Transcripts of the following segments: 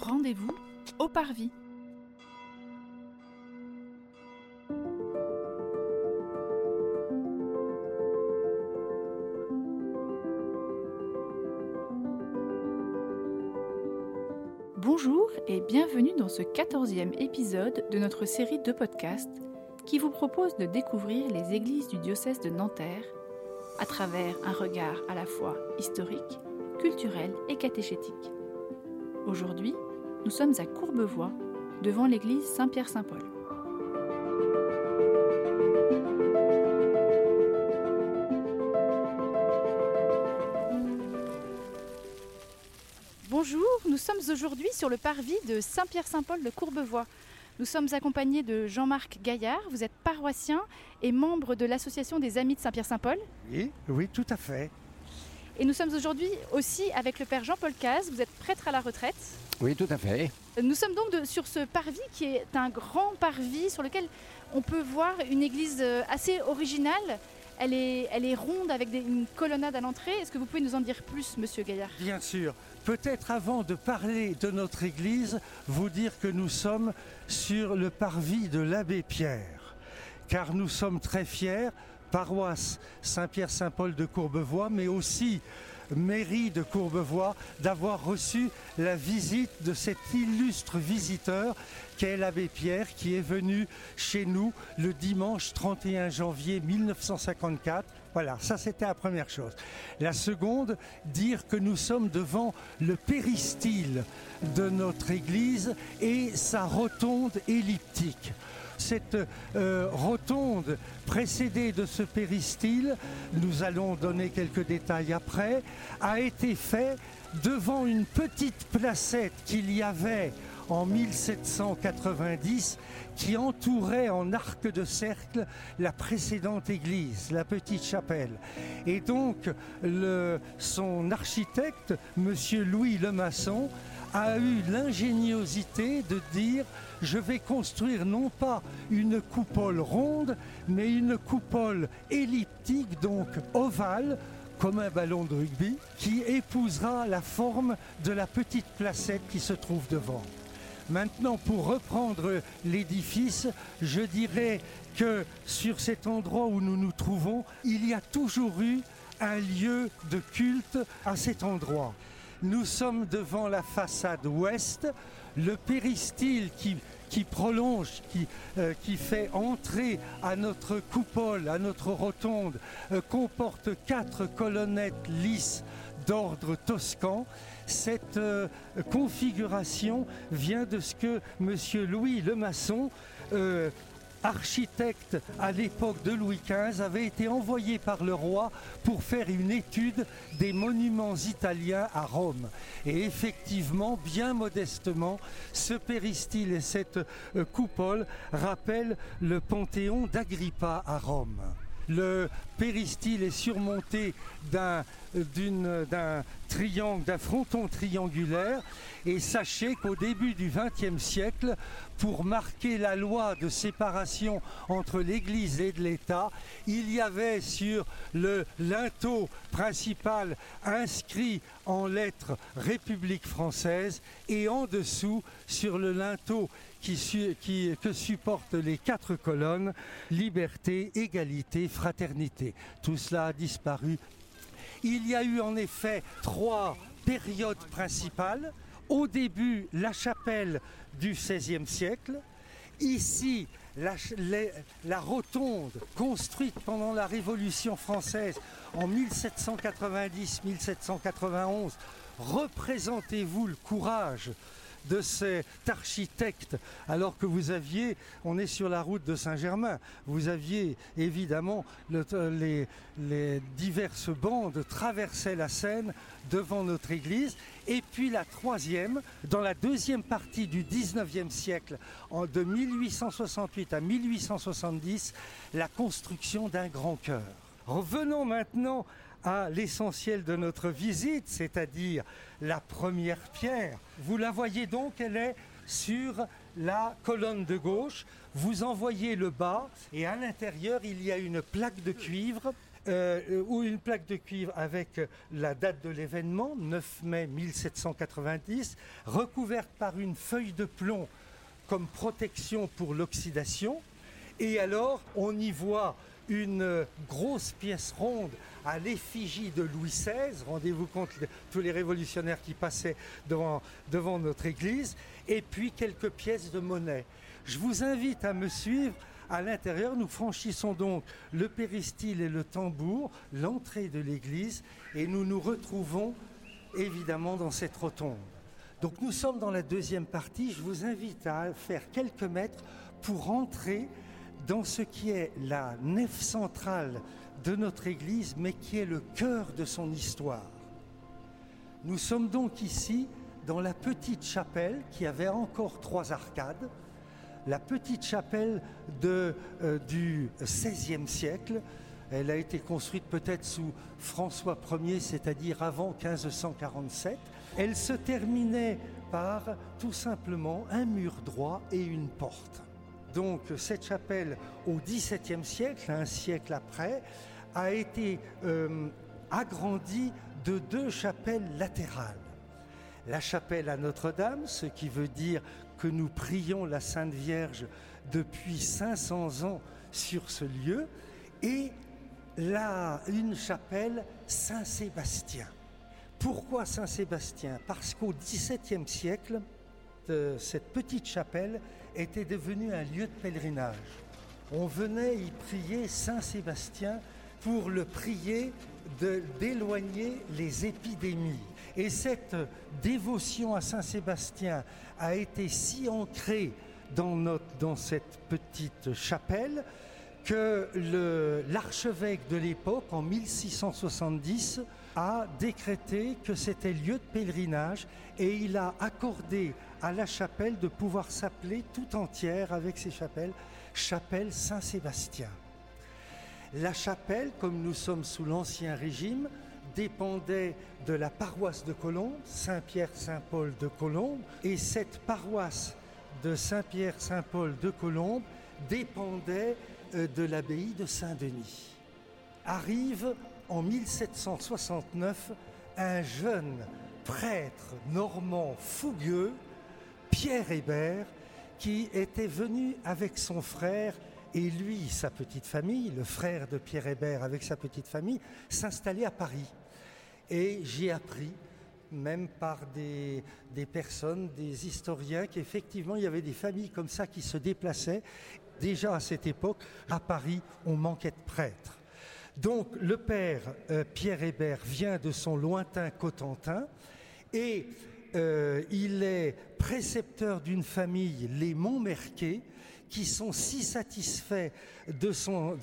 Rendez-vous au Parvis. Bonjour et bienvenue dans ce quatorzième épisode de notre série de podcasts qui vous propose de découvrir les églises du diocèse de Nanterre à travers un regard à la fois historique, culturel et catéchétique. Aujourd'hui, nous sommes à Courbevoie, devant l'église Saint-Pierre-Saint-Paul. Bonjour, nous sommes aujourd'hui sur le parvis de Saint-Pierre-Saint-Paul de Courbevoie. Nous sommes accompagnés de Jean-Marc Gaillard, vous êtes paroissien et membre de l'association des Amis de Saint-Pierre-Saint-Paul. Oui, oui, tout à fait. Et nous sommes aujourd'hui aussi avec le père Jean-Paul Caz, vous êtes prêtre à la retraite. Oui, tout à fait. Nous sommes donc de- sur ce parvis qui est un grand parvis sur lequel on peut voir une église euh, assez originale. Elle est, elle est ronde avec des- une colonnade à l'entrée. Est-ce que vous pouvez nous en dire plus, monsieur Gaillard? Bien sûr. Peut-être avant de parler de notre église, vous dire que nous sommes sur le parvis de l'abbé Pierre. Car nous sommes très fiers, paroisse Saint-Pierre-Saint-Paul de Courbevoie, mais aussi mairie de Courbevoie, d'avoir reçu la visite de cet illustre visiteur qu'est l'abbé Pierre, qui est venu chez nous le dimanche 31 janvier 1954. Voilà, ça c'était la première chose. La seconde, dire que nous sommes devant le péristyle de notre église et sa rotonde elliptique. Cette euh, rotonde précédée de ce péristyle, nous allons donner quelques détails après, a été fait devant une petite placette qu'il y avait en 1790 qui entourait en arc de cercle la précédente église, la petite chapelle. Et donc son architecte, monsieur Louis Lemasson, a eu l'ingéniosité de dire je vais construire non pas une coupole ronde, mais une coupole elliptique, donc ovale, comme un ballon de rugby, qui épousera la forme de la petite placette qui se trouve devant. Maintenant, pour reprendre l'édifice, je dirais que sur cet endroit où nous nous trouvons, il y a toujours eu un lieu de culte à cet endroit. Nous sommes devant la façade ouest, le péristyle qui, prolonge, qui, euh, qui fait entrer à notre coupole, à notre rotonde, euh, comporte quatre colonnettes lisses d'ordre toscan. Cette euh, configuration vient de ce que M. Louis Lemasson, architecte à l'époque de Louis XV, avait été envoyé par le roi pour faire une étude des monuments italiens à Rome. Et effectivement, bien modestement, ce péristyle et cette euh, coupole rappellent le panthéon d'Agrippa à Rome. Le péristyle est surmonté d'un triangle, d'un fronton triangulaire. Et sachez qu'au début du XXe siècle, pour marquer la loi de séparation entre l'Église et l'État, il y avait sur le linteau principal inscrit en lettres République française et en dessous sur le linteau que supportent les quatre colonnes, liberté, égalité, fraternité. Tout cela a disparu. Il y a eu en effet trois périodes principales. Au début, la chapelle du XVIe siècle. Ici, la, la rotonde construite pendant la Révolution française en 1790-1791. Représentez-vous le courage de cet architecte, alors que vous aviez, on est sur la route de Saint-Germain, vous aviez évidemment le- les, les diverses bandes traversaient la Seine devant notre église. Et puis la troisième, dans la deuxième partie du 19e siècle, en, de 1868 à 1870, la construction d'un grand chœur. Revenons maintenant à l'essentiel de notre visite, c'est-à-dire la première pierre. Vous la voyez donc, elle est sur la colonne de gauche. Vous en voyez le bas et à l'intérieur, il y a une plaque de cuivre euh, ou une plaque de cuivre avec la date de l'événement, 9 mai 1790, recouverte par une feuille de plomb comme protection pour l'oxydation. Et alors, on y voit une grosse pièce ronde à l'effigie de Louis XVI. Rendez-vous compte tous les révolutionnaires qui passaient devant, devant notre église. Et puis quelques pièces de monnaie. Je vous invite à me suivre. À l'intérieur, nous franchissons donc le péristyle et le tambour, l'entrée de l'église, et nous nous retrouvons évidemment dans cette rotonde. Donc nous sommes dans la deuxième partie. Je vous invite à faire quelques mètres pour entrer dans ce qui est la nef centrale de notre Église, mais qui est le cœur de son histoire. Nous sommes donc ici dans la petite chapelle qui avait encore trois arcades, la petite chapelle de, euh, du XVIe siècle. Elle a été construite peut-être sous François Ier, c'est-à-dire avant 1547. Elle se terminait par tout simplement un mur droit et une porte. Donc cette chapelle au XVIIe siècle, un siècle après, a été euh, agrandie de deux chapelles latérales. La chapelle à Notre-Dame, ce qui veut dire que nous prions la Sainte Vierge depuis 500 ans sur ce lieu, et là, une chapelle Saint-Sébastien. Pourquoi Saint-Sébastien? Parce qu'au XVIIe siècle, cette petite chapelle était devenue un lieu de pèlerinage. On venait y prier Saint-Sébastien pour le prier d'éloigner les épidémies. Et cette dévotion à Saint-Sébastien a été si ancrée dans, notre, dans cette petite chapelle que l'archevêque de l'époque, en 1670, a décrété que c'était lieu de pèlerinage et il a accordé à la chapelle de pouvoir s'appeler tout entière avec ses chapelles, chapelle Saint-Sébastien. La chapelle, comme nous sommes sous l'Ancien Régime, dépendait de la paroisse de Colombes, Saint-Pierre-Saint-Paul de Colombes, et cette paroisse de Saint-Pierre-Saint-Paul de Colombes dépendait euh, de l'abbaye de Saint-Denis. Arrive en 1769 un jeune prêtre normand fougueux, Pierre Hébert, qui était venu avec son frère et lui, sa petite famille, le frère de Pierre Hébert avec sa petite famille, s'installer à Paris. Et j'ai appris, même par des, des personnes, des historiens, qu'effectivement, il y avait des familles comme ça qui se déplaçaient. Déjà à cette époque, à Paris, on manquait de prêtres. Donc le père euh, Pierre Hébert vient de son lointain Cotentin et euh, il est précepteur d'une famille, les Montmerquet, qui sont si satisfaits de,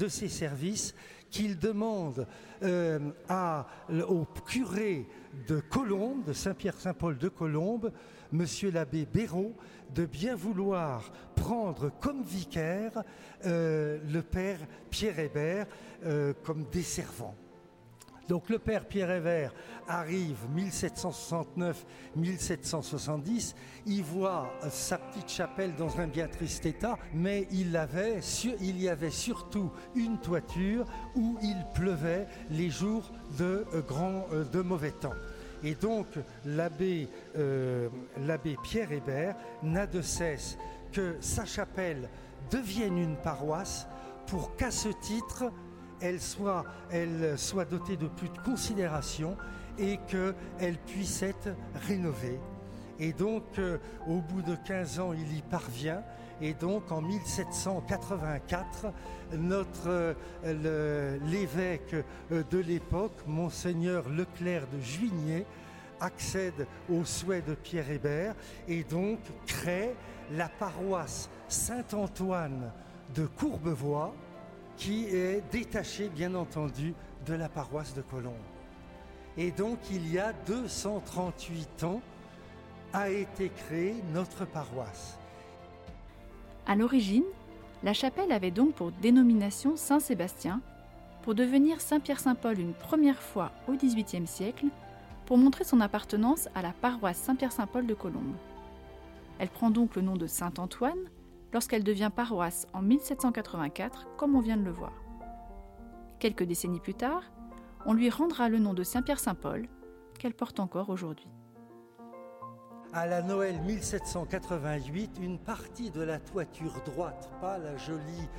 ses services qu'il demande euh, au curé de Colombes, de Saint-Pierre-Saint-Paul de Colombes, monsieur l'abbé Béraud, de bien vouloir prendre comme vicaire euh, le père Pierre Hébert euh, comme desservant. Donc le père Pierre Hébert arrive 1769-1770, il voit sa petite chapelle dans un bien triste état, mais il, y avait surtout une toiture où il pleuvait les jours de, euh, de mauvais temps. Et donc l'abbé euh, Pierre Hébert n'a de cesse que sa chapelle devienne une paroisse pour qu'à ce titre, elle soit, elle soit dotée de plus de considération et qu'elle puisse être rénovée. Et donc, euh, au bout de 15 ans, il y parvient. Et donc, en 1784, notre euh, l'évêque euh, de l'époque, monseigneur Leclerc de Juigné, accède au souhait de Pierre Hébert et donc crée la paroisse Saint-Antoine de Courbevoie, qui est détachée, bien entendu, de la paroisse de Colombes. Et donc, il y a 238 ans, a été créée notre paroisse. À l'origine, la chapelle avait donc pour dénomination Saint-Sébastien, pour devenir Saint-Pierre-Saint-Paul une première fois au XVIIIe siècle, pour montrer son appartenance à la paroisse Saint-Pierre-Saint-Paul de Colombes. Elle prend donc le nom de Saint-Antoine lorsqu'elle devient paroisse en 1784, comme on vient de le voir. Quelques décennies plus tard, on lui rendra le nom de Saint-Pierre-Saint-Paul, qu'elle porte encore aujourd'hui. À la Noël 1788, une partie de la toiture droite, pas la jolie,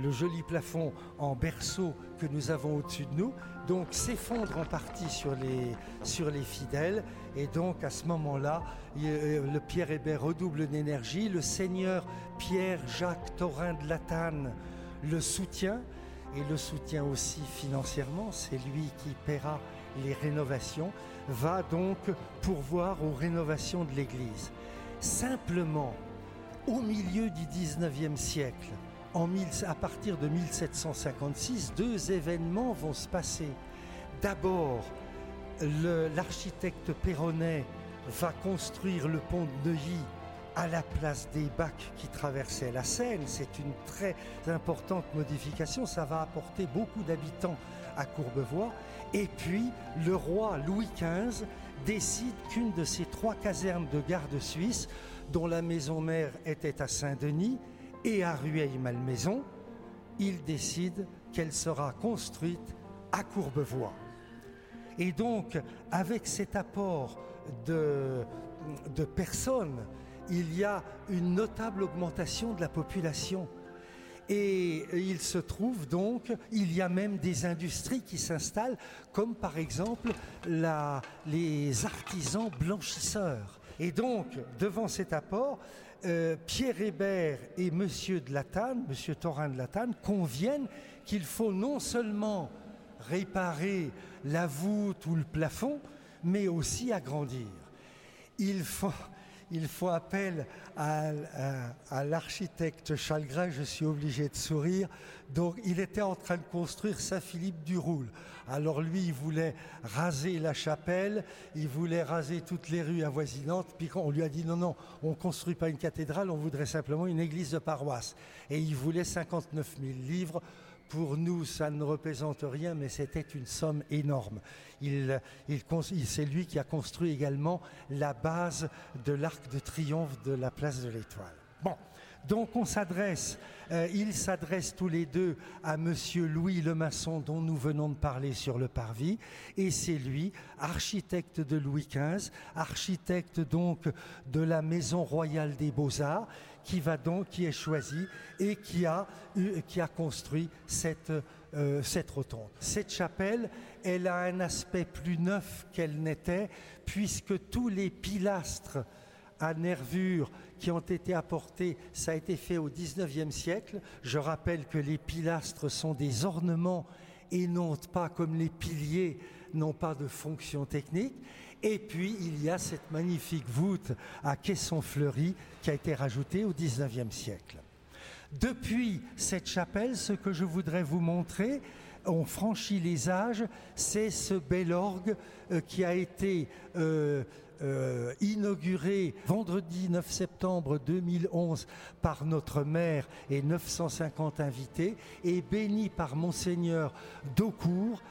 le joli plafond en berceau que nous avons au-dessus de nous, donc s'effondre en partie sur les, fidèles. Et donc à ce moment-là, euh, le Pierre Hébert redouble d'énergie. Le seigneur Pierre-Jacques Thorin de Latane le soutient et le soutient aussi financièrement. C'est lui qui paiera les rénovations, va donc pourvoir aux rénovations de l'Église. Simplement, au milieu du 19e siècle, à partir de 1756, deux événements vont se passer. D'abord, l'architecte Perronnet va construire le pont de Neuilly à la place des bacs qui traversaient la Seine. C'est une très importante modification. Ça va apporter beaucoup d'habitants à Courbevoie. Et puis, le roi Louis XV décide qu'une de ces trois casernes de garde suisse, dont la maison mère était à Saint-Denis et à Rueil-Malmaison, il décide qu'elle sera construite à Courbevoie. Et donc, avec cet apport de, de personnes, il y a une notable augmentation de la population. Et il se trouve donc, il y a même des industries qui s'installent, comme par exemple les artisans blanchisseurs. Et donc, devant cet apport, euh, Pierre Hébert et Monsieur de Latane, Monsieur Thorin de Latane, conviennent qu'il faut non seulement réparer la voûte ou le plafond, mais aussi agrandir. Il faut, il faut appel à, l'architecte Chalgrin, je suis obligé de sourire. Donc il était en train de construire Saint-Philippe du Roule. Alors lui, il voulait raser la chapelle, il voulait raser toutes les rues avoisinantes, puis on lui a dit non, non, on ne construit pas une cathédrale, on voudrait simplement une église de paroisse. Et il voulait 59 000 livres pour nous, ça ne représente rien, mais c'était une somme énorme. C'est lui qui a construit également la base de l'arc de triomphe de la place de l'Étoile. Bon, donc on s'adresse, euh, ils s'adressent tous les deux à Monsieur Louis le maçon dont nous venons de parler sur le parvis, et c'est lui, architecte de Louis XV, architecte donc de la Maison royale des beaux-arts, qui va donc, qui est choisi et qui a, construit cette, euh, cette rotonde. Cette chapelle, elle a un aspect plus neuf qu'elle n'était, puisque tous les pilastres à nervures qui ont été apportés, ça a été fait au XIXe siècle. Je rappelle que les pilastres sont des ornements et non pas comme les piliers, n'ont pas de fonction technique. Et puis, il y a cette magnifique voûte à caisson fleuri qui a été rajoutée au XIXe siècle. Depuis cette chapelle, ce que je voudrais vous montrer, on franchit les âges, c'est ce bel orgue euh, qui a été euh, euh, inauguré vendredi 9 septembre 2011 par notre maire et 950 invités et béni par monseigneur Daucourt.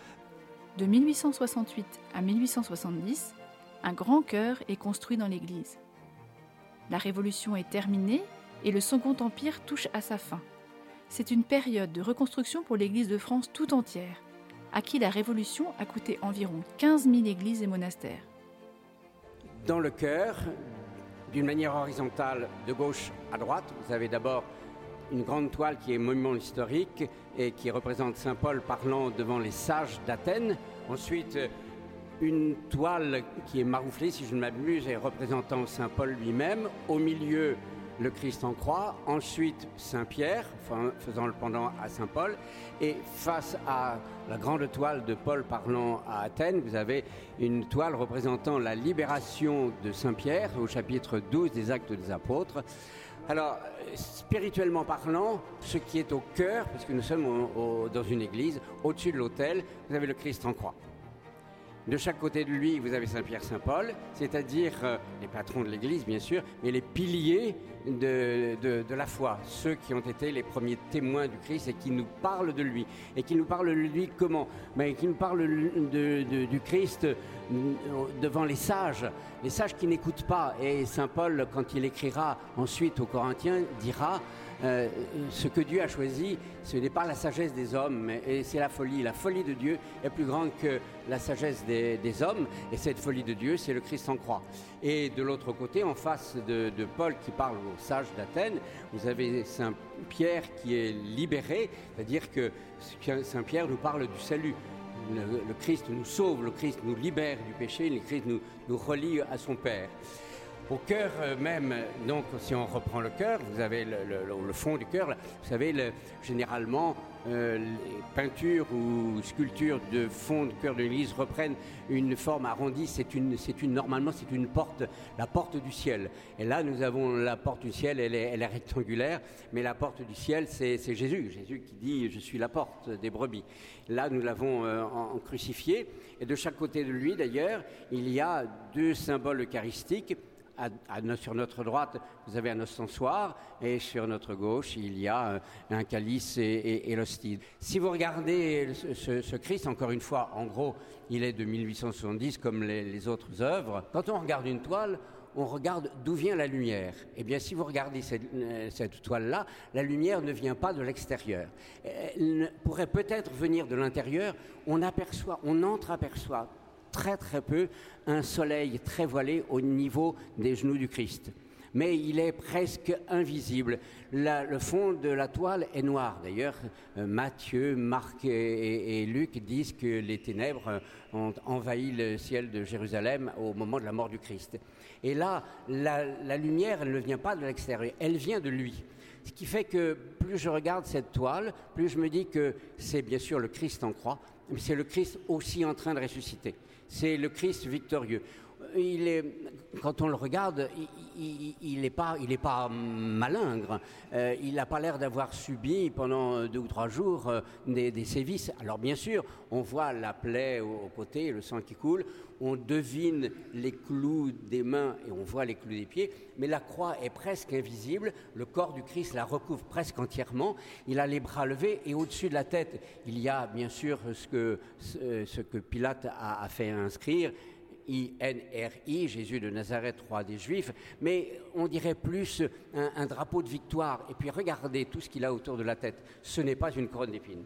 De 1868 à 1870, un grand chœur est construit dans l'église. La Révolution est terminée et le Second Empire touche à sa fin. C'est une période de reconstruction pour l'Église de France tout entière, à qui la Révolution a coûté environ 15 000 églises et monastères dans le cœur, d'une manière horizontale, de gauche à droite. Vous avez d'abord une grande toile qui est monument historique et qui représente Saint Paul parlant devant les sages d'Athènes. Ensuite, une toile qui est marouflée, si je ne m'abuse, et représentant Saint Paul lui-même. Au milieu, le Christ en croix, ensuite Saint-Pierre, faisant le pendant à Saint-Paul, et face à la grande toile de Paul parlant à Athènes, vous avez une toile représentant la libération de Saint-Pierre au chapitre 12 des Actes des Apôtres. Alors, spirituellement parlant, ce qui est au cœur, parce que nous sommes dans une église, au-dessus de l'autel, vous avez le Christ en croix. De chaque côté de lui, vous avez Saint-Pierre-Saint-Paul, c'est-à-dire euh, les patrons de l'Église, bien sûr, mais les piliers de, de, la foi, ceux qui ont été les premiers témoins du Christ et qui nous parlent de lui. Et qui nous parlent de lui comment? Mais Qui nous parlent du Christ euh, devant les sages, les sages qui n'écoutent pas. Et Saint Paul, quand il écrira ensuite aux Corinthiens, dira euh, ce que Dieu a choisi, ce n'est pas la sagesse des hommes, et c'est la folie. La folie de Dieu est plus grande que la sagesse des, hommes, et cette folie de Dieu, c'est le Christ en croix. Et de l'autre côté, en face de, Paul qui parle aux sages d'Athènes, vous avez Saint Pierre qui est libéré, c'est-à-dire que Saint Pierre nous parle du salut. Le, Christ nous sauve, le Christ nous libère du péché, le Christ nous, nous relie à son Père. Au cœur euh, même, donc si on reprend le cœur, vous avez le, fond du cœur, vous savez, généralement, euh, les peintures ou sculptures de fond de cœur de l'église reprennent une forme arrondie. C'est une, une, normalement, c'est une porte, la porte du ciel. Et là, nous avons la porte du ciel, elle est, elle est rectangulaire, mais la porte du ciel, c'est, Jésus. Jésus qui dit Je suis la porte des brebis. Là, nous l'avons euh, crucifié. Et de chaque côté de lui, d'ailleurs, il y a deux symboles eucharistiques sur notre droite, vous avez un ostensoir et sur notre gauche, il y a un, calice et, l'hostie. Si vous regardez ce, Christ, encore une fois, en gros, il est de 1870 comme les, autres œuvres. Quand on regarde une toile, on regarde d'où vient la lumière. Eh bien, si vous regardez cette, cette toile-là, la lumière ne vient pas de l'extérieur. Elle pourrait peut-être venir de l'intérieur. On aperçoit, on entreaperçoit très très peu un soleil très voilé au niveau des genoux du Christ. Mais il est presque invisible. le fond de la toile est noir. D'ailleurs, euh, Matthieu, Marc et, Luc disent que les ténèbres ont envahi le ciel de Jérusalem au moment de la mort du Christ. Et là, la, lumière, ne vient pas de l'extérieur, elle vient de lui. Ce qui fait que plus je regarde cette toile, plus je me dis que c'est bien sûr le Christ en croix, mais c'est le Christ aussi en train de ressusciter c'est le Christ victorieux. Quand on le regarde, il n'est pas, malingre. Euh, il n'a pas l'air d'avoir subi pendant deux ou trois jours euh, des, sévices. Alors bien sûr, on voit la plaie au, côté, le sang qui coule. On devine les clous des mains et on voit les clous des pieds. Mais la croix est presque invisible. Le corps du Christ la recouvre presque entièrement. Il a les bras levés et au-dessus de la tête, il y a bien sûr ce que, Pilate a fait inscrire I-N-R-I, Jésus de Nazareth, roi des Juifs, mais on dirait plus un, drapeau de victoire. Et puis regardez tout ce qu'il a autour de la tête. Ce n'est pas une couronne d'épines,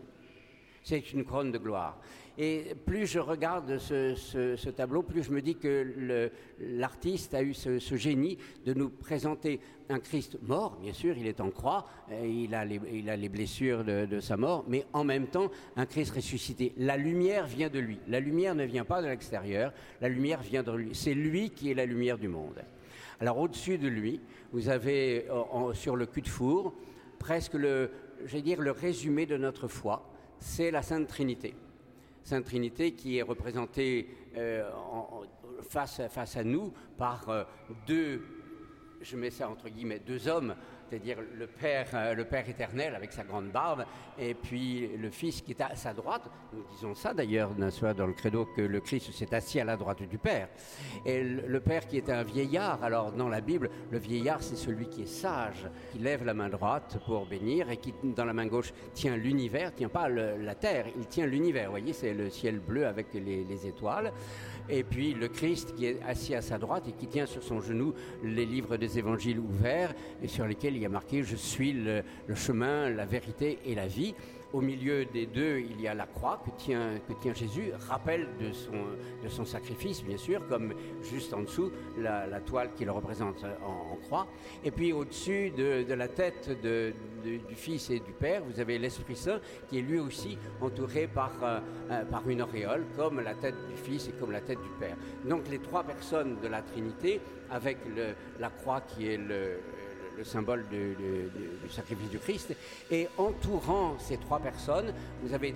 c'est une couronne de gloire. Et plus je regarde ce, tableau, plus je me dis que l'artiste a eu ce, génie de nous présenter un Christ mort, bien sûr, il est en croix, il a les, il a les blessures de, sa mort, mais en même temps un Christ ressuscité. La lumière vient de lui. La lumière ne vient pas de l'extérieur, la lumière vient de lui. C'est lui qui est la lumière du monde. Alors au-dessus de lui, vous avez sur le cul de four presque le, je dire, le résumé de notre foi, c'est la Sainte Trinité. Sainte Trinité qui est représentée euh, face, à nous par euh, deux, je mets ça entre guillemets, deux hommes c'est-à-dire le Père, euh, le Père éternel avec sa grande barbe, et puis le Fils qui est à sa droite. Nous disons ça d'ailleurs dans le credo que le Christ s'est assis à la droite du Père. Et le Père qui est un vieillard, alors dans la Bible, le vieillard c'est celui qui est sage, qui lève la main droite pour bénir et qui dans la main gauche tient l'univers, tient pas la terre, il tient l'univers. Vous voyez, c'est le ciel bleu avec les étoiles et puis le Christ qui est assis à sa droite et qui tient sur son genou les livres des évangiles ouverts et sur lesquels il y a marqué Je suis le, chemin, la vérité et la vie. Au milieu des deux, il y a la croix que tient, que tient Jésus, rappel de son, de son sacrifice, bien sûr, comme juste en dessous, la, toile qu'il représente en, croix. Et puis au-dessus de, la tête du Fils et du Père, vous avez l'Esprit Saint qui est lui aussi entouré par, euh, euh, par une auréole, comme la tête du Fils et comme la tête du Père. Donc les trois personnes de la Trinité, avec le, la croix qui est le le symbole du sacrifice du Christ. Et entourant ces trois personnes, vous avez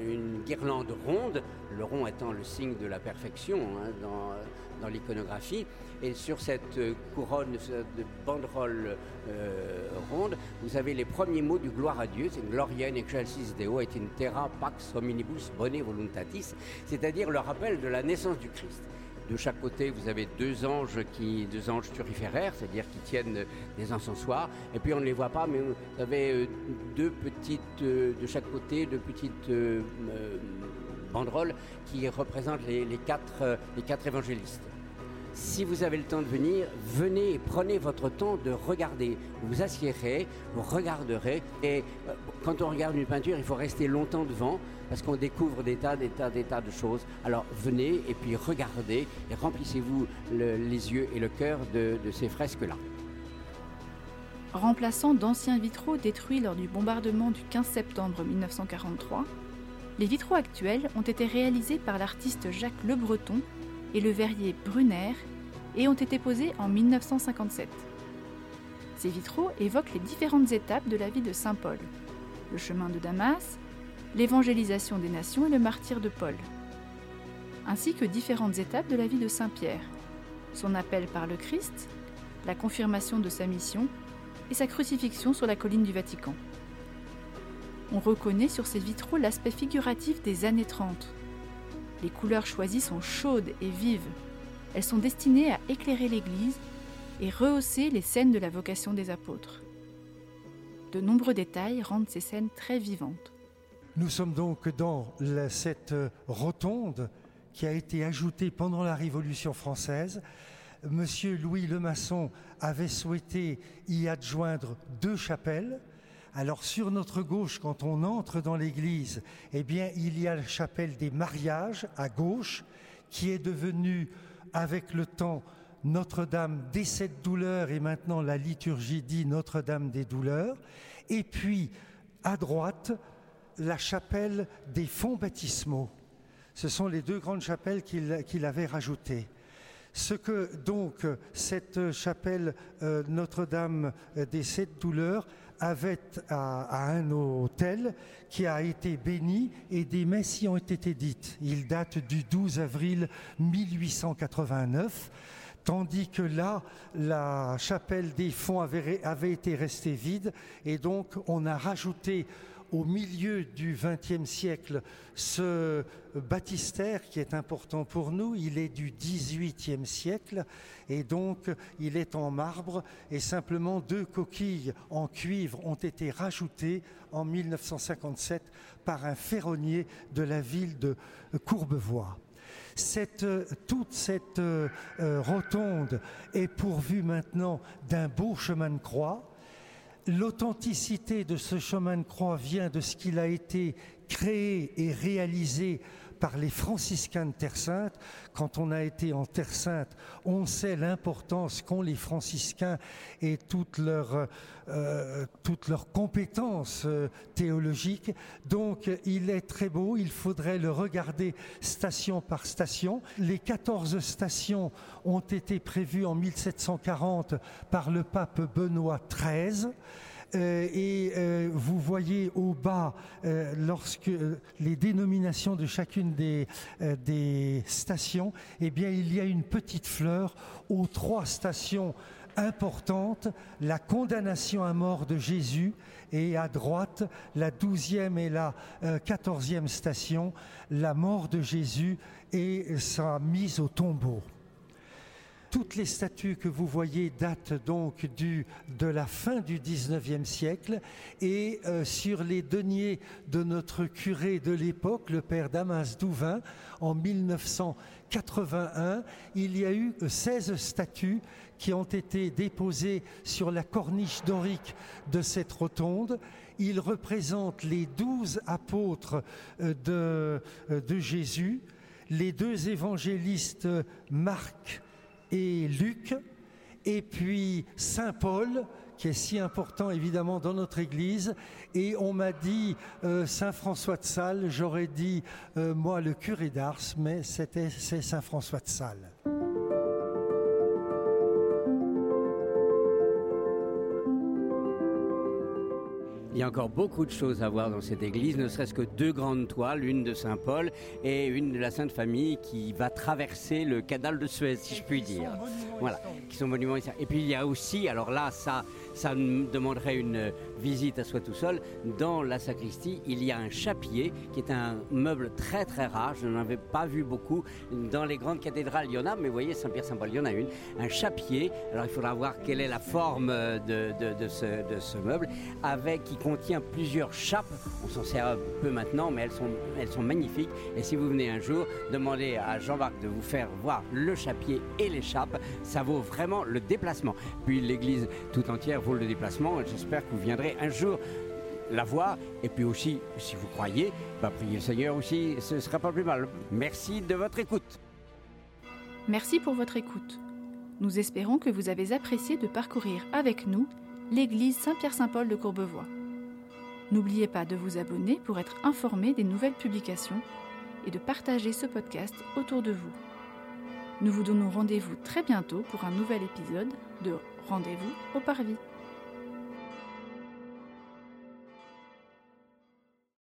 une guirlande ronde, le rond étant le signe de la perfection hein, dans, l'iconographie. Et sur cette couronne de banderole euh, ronde, vous avez les premiers mots du gloire à Dieu, c'est Gloria in excelsis Deo et in terra pax hominibus bone voluntatis, c'est-à-dire le rappel de la naissance du Christ. De chaque côté, vous avez deux anges, qui, deux anges turiféraires, c'est-à-dire qui tiennent des encensoirs. Et puis on ne les voit pas, mais vous avez euh, deux petites, euh, de chaque côté, deux petites euh, banderoles qui représentent les quatre évangélistes. Si vous avez le temps de venir, venez et prenez votre temps de regarder. Vous vous assiérez, vous regarderez. Et euh, quand on regarde une peinture, il faut rester longtemps devant parce qu'on découvre des tas, des tas, des tas de choses. Alors venez et puis regardez et remplissez-vous les yeux et le cœur de, de ces fresques-là. Remplaçant d'anciens vitraux détruits lors du bombardement du 15 septembre 1943, les vitraux actuels ont été réalisés par l'artiste Jacques Le Breton et le verrier Brunner et ont été posés en 1957. Ces vitraux évoquent les différentes étapes de la vie de Saint Paul, le chemin de Damas, l'évangélisation des nations et le martyr de Paul, ainsi que différentes étapes de la vie de Saint Pierre, son appel par le Christ, la confirmation de sa mission et sa crucifixion sur la colline du Vatican. On reconnaît sur ces vitraux l'aspect figuratif des années 30. Les couleurs choisies sont chaudes et vives, elles sont destinées à éclairer l'Église et rehausser les scènes de la vocation des apôtres. De nombreux détails rendent ces scènes très vivantes. Nous sommes donc dans cette rotonde qui a été ajoutée pendant la Révolution française. Monsieur Louis Lemasson avait souhaité y adjoindre deux chapelles. Alors sur notre gauche, quand on entre dans l'église, eh bien il y a la chapelle des mariages à gauche, qui est devenue avec le temps Notre-Dame des sept douleurs et maintenant la liturgie dit Notre-Dame des douleurs. Et puis à droite, la chapelle des fonds baptismaux. Ce sont les deux grandes chapelles qu'il avait rajoutées. Ce que donc cette chapelle euh, Notre-Dame des Sept Douleurs avait à, un hôtel qui a été béni et des messes y ont été dites. Il date du 12 avril 1889 tandis que là, la chapelle des fonds avait, avait, été restée vide, et donc on a rajouté au milieu du XXe siècle ce baptistère qui est important pour nous. Il est du XVIIIe siècle et donc il est en marbre et simplement deux coquilles en cuivre ont été rajoutées en 1957 par un ferronnier de la ville de Courbevoie. Toute cette euh, rotonde est pourvue maintenant d'un beau chemin de croix L'authenticité de ce chemin de croix vient de ce qu'il a été créé et réalisé par les franciscains de Terre Sainte. Quand on a été en Terre Sainte, on sait l'importance qu'ont les franciscains et toutes leurs, euh, compétences euh, théologiques. Donc il est très beau, il faudrait le regarder station par station. Les 14 stations ont été prévues en 1740 par le pape Benoît XIII. Euh, et euh, vous voyez au bas, euh, lorsque les dénominations de chacune des, stations, eh bien, il y a une petite fleur aux trois stations importantes, la condamnation à mort de Jésus et à droite, la douzième et la quatorzième station, la mort de Jésus et sa mise au tombeau. Toutes les statues que vous voyez datent donc de la fin du XIXe siècle et euh, sur les deniers de notre curé de l'époque, le père Damas Douvin, en 1981, il y a eu 16 statues qui ont été déposées sur la corniche dorique de cette rotonde. Ils représentent les douze apôtres euh, euh, de Jésus, les deux évangélistes Marc et Luc, et puis Saint Paul, qui est si important évidemment dans notre Église. Et on m'a dit euh, Saint François de Sales, j'aurais dit euh, moi le curé d'Ars, mais c'était c'est Saint François de Sales. Il y a encore beaucoup de choses à voir dans cette église, ne serait-ce que deux grandes toiles, une de Saint Paul et une de la Sainte Famille qui va traverser le canal de Suez, si je puis dire. Voilà, qui sont monuments. Et puis il y a aussi, alors là, ça, ça demanderait une visite à soi tout seul. Dans la sacristie, il y a un chapier qui est un meuble très très rare. Je n'en avais pas vu beaucoup. Dans les grandes cathédrales, il y en a, mais vous voyez, Saint-Pierre-Saint-Paul, il y en a une. Un chapier. Alors il faudra voir quelle est la forme de, ce, meuble, avec qui contient plusieurs chapes. On s'en sert un peu maintenant, mais elles sont, magnifiques. Et si vous venez un jour, demandez à Jean-Marc de vous faire voir le chapier et l'échappe. Ça vaut vraiment le déplacement. Puis l'église tout entière vaut le déplacement. J'espère que vous viendrez un jour la voir. Et puis aussi, si vous croyez, bah, priez le Seigneur aussi, ce ne sera pas plus mal. Merci de votre écoute. Merci pour votre écoute. Nous espérons que vous avez apprécié de parcourir avec nous l'église Saint-Pierre-Saint-Paul de Courbevoie. N'oubliez pas de vous abonner pour être informé des nouvelles publications et de partager ce podcast autour de vous. Nous vous donnons rendez-vous très bientôt pour un nouvel épisode de Rendez-vous au Parvis.